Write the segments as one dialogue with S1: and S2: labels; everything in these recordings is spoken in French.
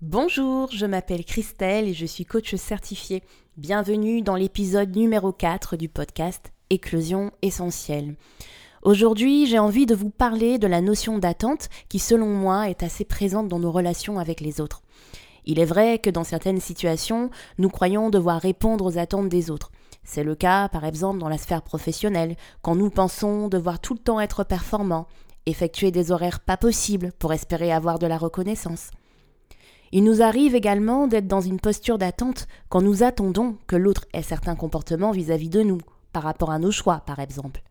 S1: Bonjour, je m'appelle Christelle et je suis coach certifié. Bienvenue dans l'épisode numéro 4 du podcast Éclosion essentielle. Aujourd'hui, j'ai envie de vous parler de la notion d'attente qui, selon moi, est assez présente dans nos relations avec les autres. Il est vrai que dans certaines situations, nous croyons devoir répondre aux attentes des autres. C'est le cas, par exemple, dans la sphère professionnelle, quand nous pensons devoir tout le temps être performants, effectuer des horaires pas possibles pour espérer avoir de la reconnaissance. Il nous arrive également d'être dans une posture d'attente quand nous attendons que l'autre ait certains comportements vis-à-vis de nous, par rapport à nos choix, par exemple.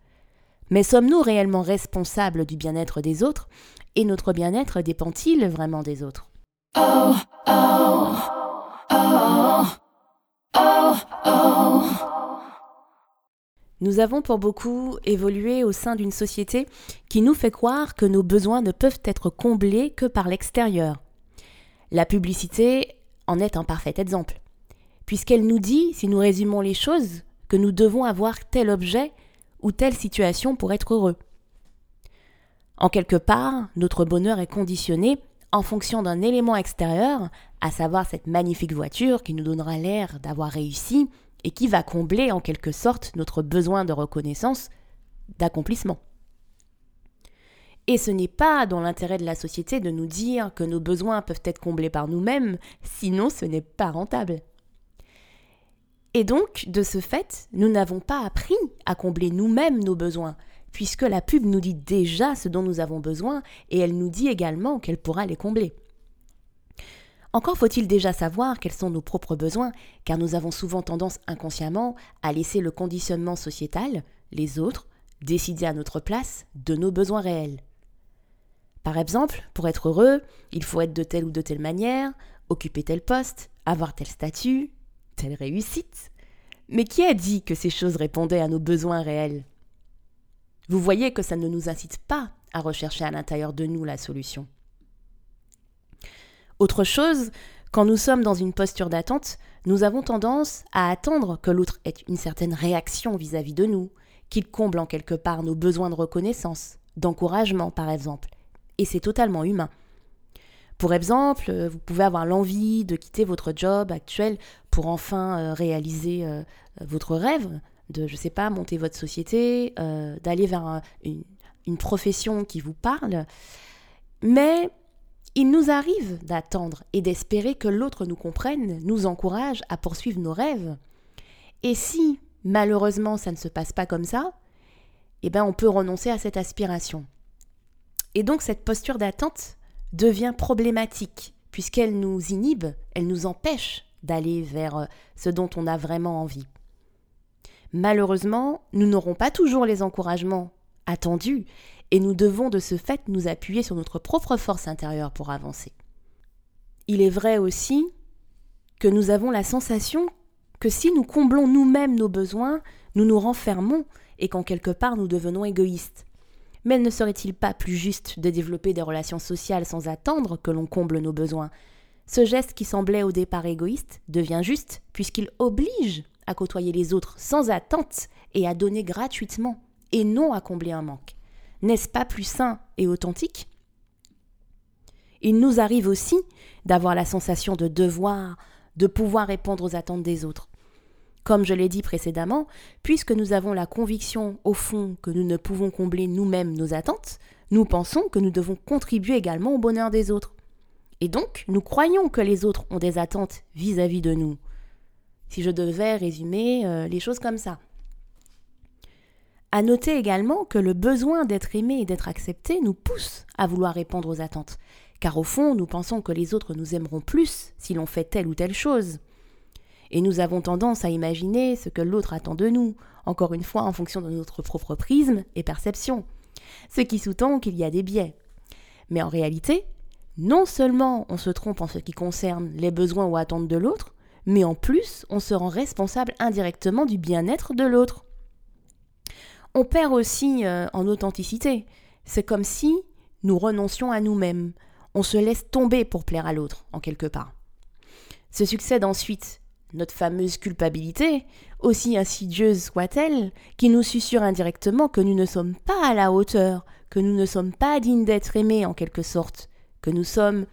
S1: Mais sommes-nous réellement responsables du bien-être des autres Et notre bien-être dépend-il vraiment des autres? Oh, oh, oh. Nous avons pour beaucoup évolué au sein d'une société qui nous fait croire que nos besoins ne peuvent être comblés que par l'extérieur. La publicité en est un parfait exemple, puisqu'elle nous dit, si nous résumons les choses, que nous devons avoir tel objet ou telle situation pour être heureux. En quelque part, notre bonheur est conditionné en fonction d'un élément extérieur, à savoir cette magnifique voiture qui nous donnera l'air d'avoir réussi et qui va combler en quelque sorte notre besoin de reconnaissance, d'accomplissement. Et ce n'est pas dans l'intérêt de la société de nous dire que nos besoins peuvent être comblés par nous-mêmes, sinon ce n'est pas rentable. Et donc, de ce fait, nous n'avons pas appris à combler nous-mêmes nos besoins, puisque la pub nous dit déjà ce dont nous avons besoin, et elle nous dit également qu'elle pourra les combler. Encore faut-il déjà savoir quels sont nos propres besoins, car nous avons souvent tendance inconsciemment à laisser le conditionnement sociétal, les autres, décider à notre place de nos besoins réels. Par exemple, pour être heureux, il faut être de telle ou de telle manière, occuper tel poste, avoir tel statut, telle réussite. Mais qui a dit que ces choses répondaient à nos besoins réels? Vous voyez que ça ne nous incite pas à rechercher à l'intérieur de nous la solution. Autre chose, quand nous sommes dans une posture d'attente, nous avons tendance à attendre que l'autre ait une certaine réaction vis-à-vis de nous, qu'il comble en quelque part nos besoins de reconnaissance, d'encouragement par exemple. Et c'est totalement humain. Pour exemple, vous pouvez avoir l'envie de quitter votre job actuel pour enfin euh, réaliser euh, votre rêve, de, je sais pas, monter votre société, euh, d'aller vers une profession qui vous parle. Mais il nous arrive d'attendre et d'espérer que l'autre nous comprenne, nous encourage à poursuivre nos rêves. Et si, malheureusement, ça ne se passe pas comme ça, eh bien, on peut renoncer à cette aspiration. Et donc, cette posture d'attente devient problématique, puisqu'elle nous inhibe, elle nous empêche d'aller vers euh, ce dont on a vraiment envie. Malheureusement, nous n'aurons pas toujours les encouragements attendus et nous devons de ce fait nous appuyer sur notre propre force intérieure pour avancer. Il est vrai aussi que nous avons la sensation que si nous comblons nous-mêmes nos besoins, nous nous renfermons et qu'en quelque part nous devenons égoïstes. Mais ne serait-il pas plus juste de développer des relations sociales sans attendre que l'on comble nos besoins? Ce geste qui semblait au départ égoïste devient juste puisqu'il oblige à côtoyer les autres sans attente et à donner gratuitement et non à combler un manque. N'est-ce pas plus sain et authentique? Il nous arrive aussi d'avoir la sensation de devoir, de pouvoir répondre aux attentes des autres. Comme je l'ai dit précédemment, puisque nous avons la conviction au fond que nous ne pouvons combler nous-mêmes nos attentes, nous pensons que nous devons contribuer également au bonheur des autres. Et donc, nous croyons que les autres ont des attentes vis-à-vis de nous. Si je devais résumer euh, les choses comme ça. À noter également que le besoin d'être aimé et d'être accepté nous pousse à vouloir répondre aux attentes, car au fond, nous pensons que les autres nous aimeront plus si l'on fait telle ou telle chose. Et nous avons tendance à imaginer ce que l'autre attend de nous, encore une fois en fonction de notre propre prisme et perception, ce qui sous-tend qu'il y a des biais. Mais en réalité, non seulement on se trompe en ce qui concerne les besoins ou attentes de l'autre, mais en plus on se rend responsable indirectement du bien-être de l'autre on perd aussi euh, en authenticité. C'est comme si nous renoncions à nous-mêmes. On se laisse tomber pour plaire à l'autre, en quelque part. Se succèdent ensuite notre fameuse culpabilité, aussi insidieuse soit-elle, qui nous susurre indirectement que nous ne sommes pas à la hauteur, que nous ne sommes pas dignes d'être aimés en quelque sorte, que nous sommes,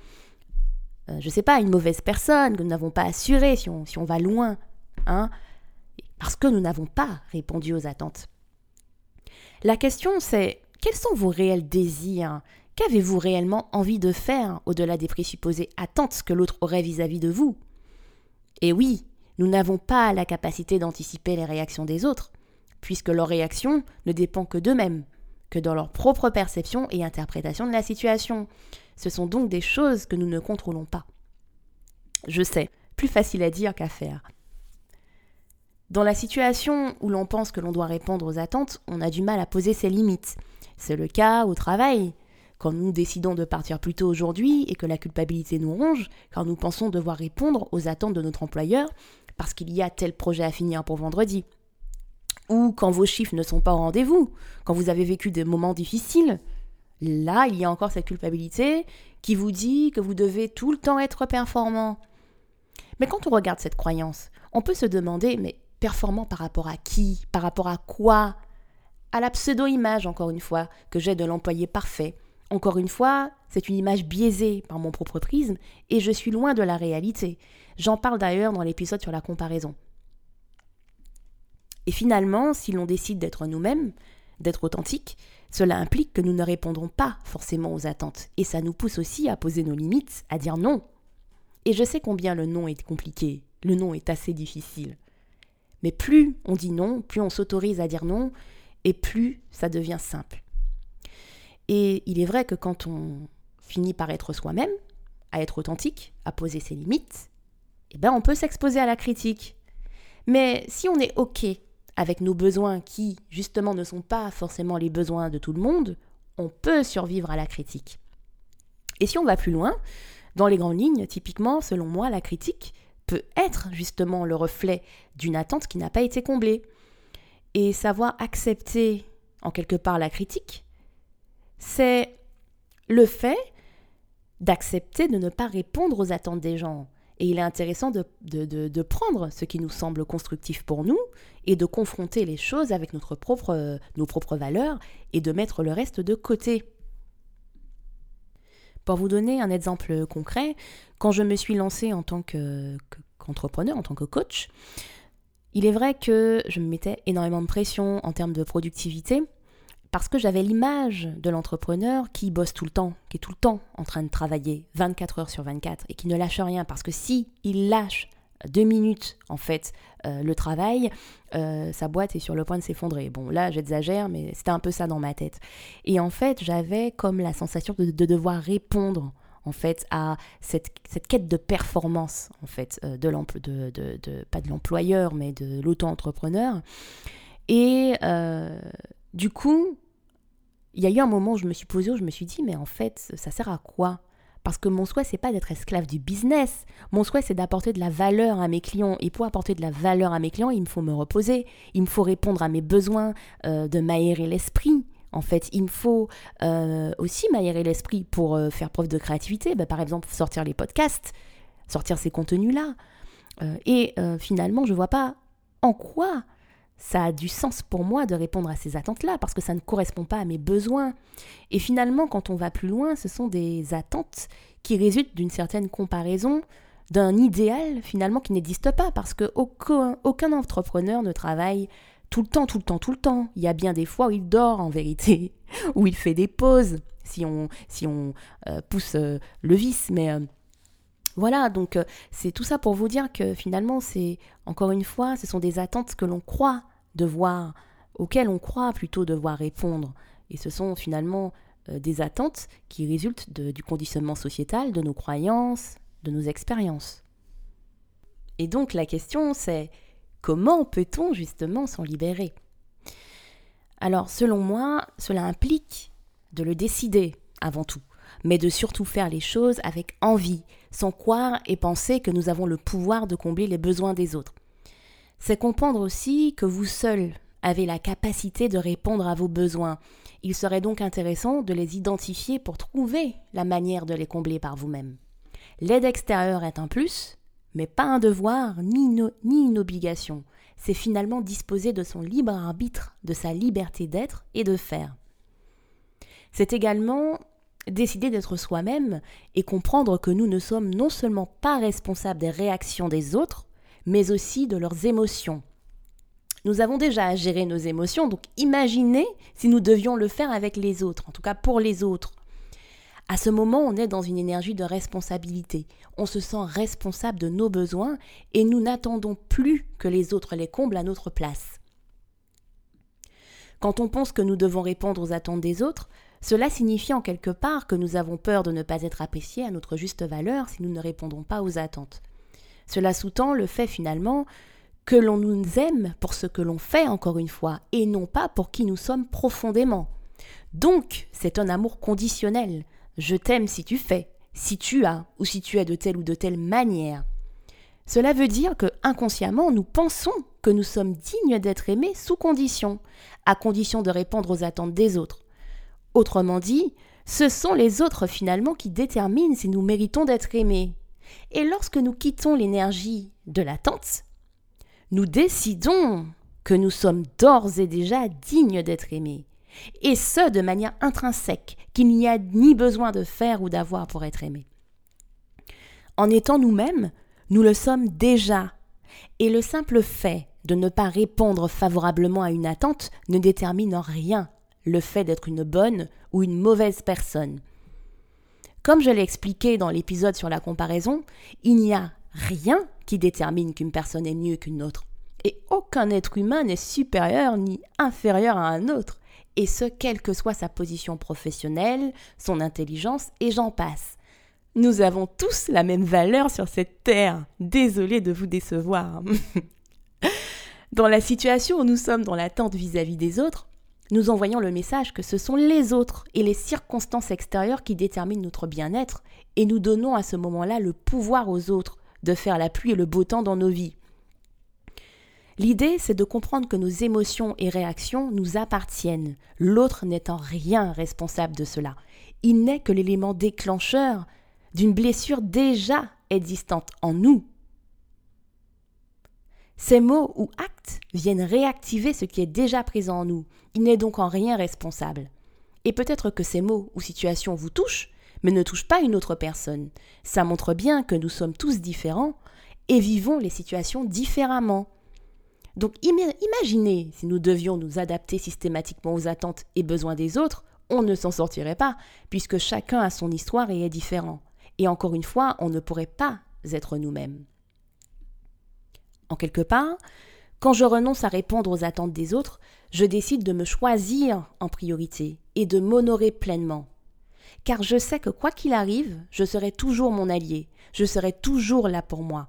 S1: euh, je ne sais pas, une mauvaise personne, que nous n'avons pas assuré si on, si on va loin, hein, parce que nous n'avons pas répondu aux attentes. La question c'est, quels sont vos réels désirs? Qu'avez-vous réellement envie de faire au-delà des présupposées attentes que l'autre aurait vis-à-vis -vis de vous? Et oui, nous n'avons pas la capacité d'anticiper les réactions des autres, puisque leur réaction ne dépend que d'eux-mêmes, que dans leur propre perception et interprétation de la situation. Ce sont donc des choses que nous ne contrôlons pas. Je sais, plus facile à dire qu'à faire. Dans la situation où l'on pense que l'on doit répondre aux attentes, on a du mal à poser ses limites. C'est le cas au travail, quand nous décidons de partir plus tôt aujourd'hui et que la culpabilité nous ronge, car nous pensons devoir répondre aux attentes de notre employeur, parce qu'il y a tel projet à finir pour vendredi. Ou quand vos chiffres ne sont pas au rendez-vous, quand vous avez vécu des moments difficiles, là, il y a encore cette culpabilité qui vous dit que vous devez tout le temps être performant. Mais quand on regarde cette croyance, on peut se demander, mais performant par rapport à qui Par rapport à quoi À la pseudo-image, encore une fois, que j'ai de l'employé parfait. Encore une fois, c'est une image biaisée par mon propre prisme et je suis loin de la réalité. J'en parle d'ailleurs dans l'épisode sur la comparaison. Et finalement, si l'on décide d'être nous-mêmes, d'être authentique, cela implique que nous ne répondrons pas forcément aux attentes. Et ça nous pousse aussi à poser nos limites, à dire non. Et je sais combien le non est compliqué, le non est assez difficile. Mais plus on dit non, plus on s'autorise à dire non, et plus ça devient simple. Et il est vrai que quand on finit par être soi-même, à être authentique, à poser ses limites, eh ben on peut s'exposer à la critique. Mais si on est OK avec nos besoins qui, justement, ne sont pas forcément les besoins de tout le monde, on peut survivre à la critique. Et si on va plus loin, dans les grandes lignes, typiquement, selon moi, la critique peut être justement le reflet d'une attente qui n'a pas été comblée. Et savoir accepter en quelque part la critique, c'est le fait d'accepter de ne pas répondre aux attentes des gens. Et il est intéressant de, de, prendre ce qui nous semble constructif pour nous et de confronter les choses avec notre propre, nos propres valeurs et de mettre le reste de côté. Pour vous donner un exemple concret, quand je me suis lancée en tant qu'entrepreneur, en tant que coach, il est vrai que je me mettais énormément de pression en termes de productivité parce que j'avais l'image de l'entrepreneur qui bosse tout le temps, qui est tout le temps en train de travailler 24 heures sur 24 et qui ne lâche rien parce que si il lâche deux minutes en fait euh, le travail, euh, sa boîte est sur le point de s'effondrer. Bon là j'exagère mais c'était un peu ça dans ma tête. Et en fait j'avais comme la sensation de, devoir répondre en fait à cette, cette quête de performance en fait euh, de, de, de, de, pas de l'employeur mais de l'auto-entrepreneur. Et du coup, il y a eu un moment où je me suis posée, où je me suis dit, mais en fait, ça sert à quoi Parce que mon souhait, c'est pas d'être esclave du business. Mon souhait, c'est d'apporter de la valeur à mes clients. Et pour apporter de la valeur à mes clients, il me faut me reposer. Il me faut répondre à mes besoins euh, de m'aérer l'esprit. En fait, il me faut euh, aussi m'aérer l'esprit pour euh, faire preuve de créativité. Bah, par exemple, sortir les podcasts, sortir ces contenus-là. et finalement, je vois pas en quoi ça a du sens pour moi de répondre à ces attentes-là parce que ça ne correspond pas à mes besoins. Et finalement, quand on va plus loin, ce sont des attentes qui résultent d'une certaine comparaison, d'un idéal finalement qui n'existe pas parce que aucun, entrepreneur ne travaille tout le temps, tout le temps, tout le temps. Il y a bien des fois où il dort en vérité, où il fait des pauses si on, si on euh, pousse euh, le vice, mais... Euh, voilà, donc c'est tout ça pour vous dire que finalement, c'est encore une fois, ce sont des attentes que l'on croit devoir, auxquelles on croit plutôt devoir répondre. Et ce sont finalement euh, des attentes qui résultent du conditionnement sociétal, de nos croyances, de nos expériences. Et donc la question c'est comment peut-on justement s'en libérer? Alors selon moi, cela implique de le décider avant tout, mais de surtout faire les choses avec envie, sans croire et penser que nous avons le pouvoir de combler les besoins des autres c'est comprendre aussi que vous seul avez la capacité de répondre à vos besoins. Il serait donc intéressant de les identifier pour trouver la manière de les combler par vous-même. L'aide extérieure est un plus, mais pas un devoir ni, ni une obligation. C'est finalement disposer de son libre arbitre, de sa liberté d'être et de faire. C'est également décider d'être soi-même et comprendre que nous ne sommes non seulement pas responsables des réactions des autres, mais aussi de leurs émotions. Nous avons déjà à gérer nos émotions, donc imaginez si nous devions le faire avec les autres, en tout cas pour les autres. À ce moment, on est dans une énergie de responsabilité. On se sent responsable de nos besoins et nous n'attendons plus que les autres les comblent à notre place. Quand on pense que nous devons répondre aux attentes des autres, cela signifie en quelque part que nous avons peur de ne pas être appréciés à notre juste valeur si nous ne répondons pas aux attentes. Cela sous-tend le fait finalement que l'on nous aime pour ce que l'on fait encore une fois, et non pas pour qui nous sommes profondément. Donc, c'est un amour conditionnel, je t'aime si tu fais, si tu as, ou si tu es de telle ou de telle manière. Cela veut dire que inconsciemment, nous pensons que nous sommes dignes d'être aimés sous condition, à condition de répondre aux attentes des autres. Autrement dit, ce sont les autres finalement qui déterminent si nous méritons d'être aimés. Et lorsque nous quittons l'énergie de l'attente, nous décidons que nous sommes d'ores et déjà dignes d'être aimés et ce de manière intrinsèque, qu'il n'y a ni besoin de faire ou d'avoir pour être aimé. En étant nous-mêmes, nous le sommes déjà, et le simple fait de ne pas répondre favorablement à une attente ne détermine en rien le fait d'être une bonne ou une mauvaise personne. Comme je l'ai expliqué dans l'épisode sur la comparaison, il n'y a rien qui détermine qu'une personne est mieux qu'une autre. Et aucun être humain n'est supérieur ni inférieur à un autre et ce, quelle que soit sa position professionnelle, son intelligence, et j'en passe. Nous avons tous la même valeur sur cette terre. Désolé de vous décevoir. dans la situation où nous sommes dans l'attente vis-à-vis des autres, nous envoyons le message que ce sont les autres et les circonstances extérieures qui déterminent notre bien-être, et nous donnons à ce moment-là le pouvoir aux autres de faire la pluie et le beau temps dans nos vies. L'idée, c'est de comprendre que nos émotions et réactions nous appartiennent. L'autre en rien responsable de cela. Il n'est que l'élément déclencheur d'une blessure déjà existante en nous. Ces mots ou actes viennent réactiver ce qui est déjà présent en nous. Il n'est donc en rien responsable. Et peut-être que ces mots ou situations vous touchent, mais ne touchent pas une autre personne. Ça montre bien que nous sommes tous différents et vivons les situations différemment. Donc imaginez si nous devions nous adapter systématiquement aux attentes et besoins des autres, on ne s'en sortirait pas, puisque chacun a son histoire et est différent. Et encore une fois, on ne pourrait pas être nous-mêmes. En quelque part, quand je renonce à répondre aux attentes des autres, je décide de me choisir en priorité et de m'honorer pleinement. Car je sais que quoi qu'il arrive, je serai toujours mon allié, je serai toujours là pour moi,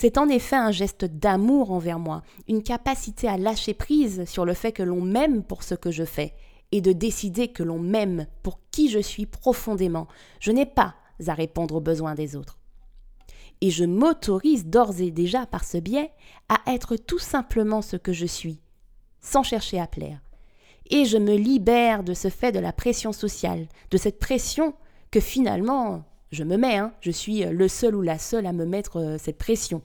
S1: c'est en effet un geste d'amour envers moi, une capacité à lâcher prise sur le fait que l'on m'aime pour ce que je fais, et de décider que l'on m'aime pour qui je suis profondément. Je n'ai pas à répondre aux besoins des autres. Et je m'autorise d'ores et déjà par ce biais à être tout simplement ce que je suis, sans chercher à plaire. Et je me libère de ce fait de la pression sociale, de cette pression que finalement je me mets, hein, je suis le seul ou la seule à me mettre euh, cette pression.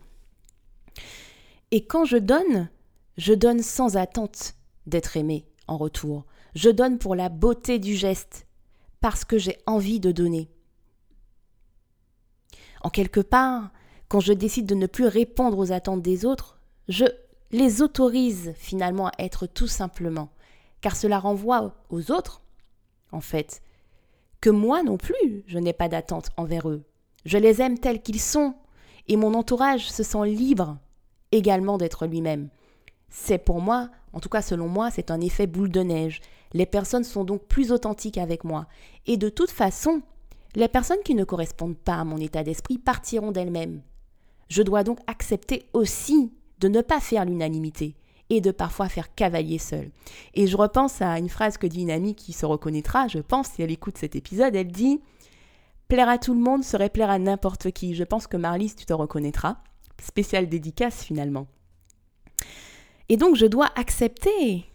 S1: Et quand je donne, je donne sans attente d'être aimé en retour. Je donne pour la beauté du geste, parce que j'ai envie de donner. En quelque part, quand je décide de ne plus répondre aux attentes des autres, je les autorise finalement à être tout simplement, car cela renvoie aux autres, en fait, que moi non plus, je n'ai pas d'attente envers eux. Je les aime tels qu'ils sont, et mon entourage se sent libre également d'être lui-même. C'est pour moi, en tout cas selon moi, c'est un effet boule de neige. Les personnes sont donc plus authentiques avec moi. Et de toute façon, les personnes qui ne correspondent pas à mon état d'esprit partiront d'elles-mêmes. Je dois donc accepter aussi de ne pas faire l'unanimité et de parfois faire cavalier seul. Et je repense à une phrase que dit une amie qui se reconnaîtra, je pense, si elle écoute cet épisode, elle dit Plaire à tout le monde serait plaire à n'importe qui. Je pense que Marlise, tu te reconnaîtras. Spéciale dédicace finalement. Et donc je dois accepter,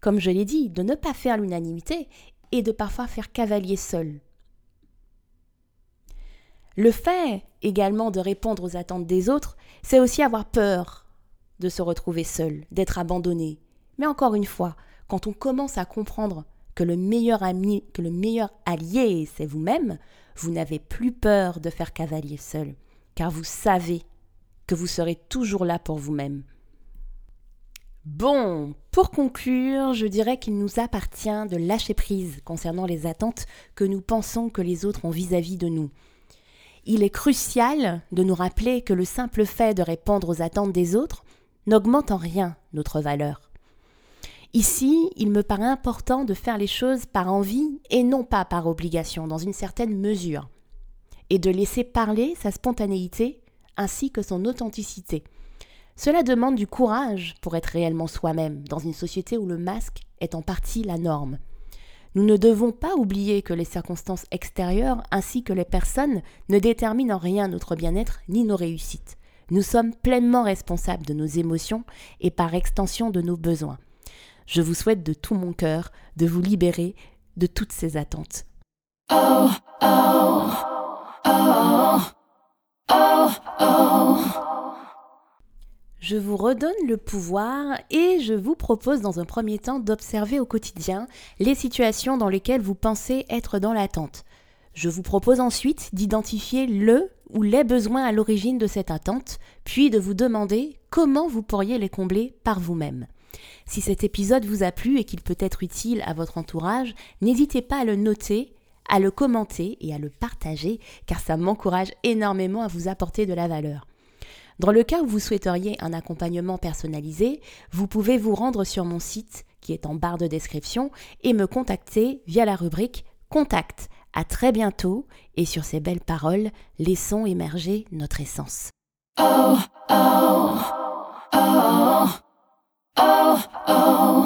S1: comme je l'ai dit, de ne pas faire l'unanimité et de parfois faire cavalier seul. Le fait également de répondre aux attentes des autres, c'est aussi avoir peur de se retrouver seul, d'être abandonné. Mais encore une fois, quand on commence à comprendre que le meilleur ami, que le meilleur allié, c'est vous-même, vous n'avez plus peur de faire cavalier seul, car vous savez que vous serez toujours là pour vous-même. Bon, pour conclure, je dirais qu'il nous appartient de lâcher prise concernant les attentes que nous pensons que les autres ont vis-à-vis de nous. Il est crucial de nous rappeler que le simple fait de répondre aux attentes des autres n'augmente en rien notre valeur. Ici, il me paraît important de faire les choses par envie et non pas par obligation, dans une certaine mesure, et de laisser parler sa spontanéité ainsi que son authenticité. Cela demande du courage pour être réellement soi-même dans une société où le masque est en partie la norme. Nous ne devons pas oublier que les circonstances extérieures ainsi que les personnes ne déterminent en rien notre bien-être ni nos réussites. Nous sommes pleinement responsables de nos émotions et par extension de nos besoins. Je vous souhaite de tout mon cœur de vous libérer de toutes ces attentes. Oh, oh, oh. Je vous redonne le pouvoir et je vous propose dans un premier temps d'observer au quotidien les situations dans lesquelles vous pensez être dans l'attente. Je vous propose ensuite d'identifier le ou les besoins à l'origine de cette attente, puis de vous demander comment vous pourriez les combler par vous-même. Si cet épisode vous a plu et qu'il peut être utile à votre entourage, n'hésitez pas à le noter, à le commenter et à le partager, car ça m'encourage énormément à vous apporter de la valeur. Dans le cas où vous souhaiteriez un accompagnement personnalisé, vous pouvez vous rendre sur mon site qui est en barre de description et me contacter via la rubrique Contact. À très bientôt et sur ces belles paroles, laissons émerger notre essence. Oh, oh, oh, oh, oh.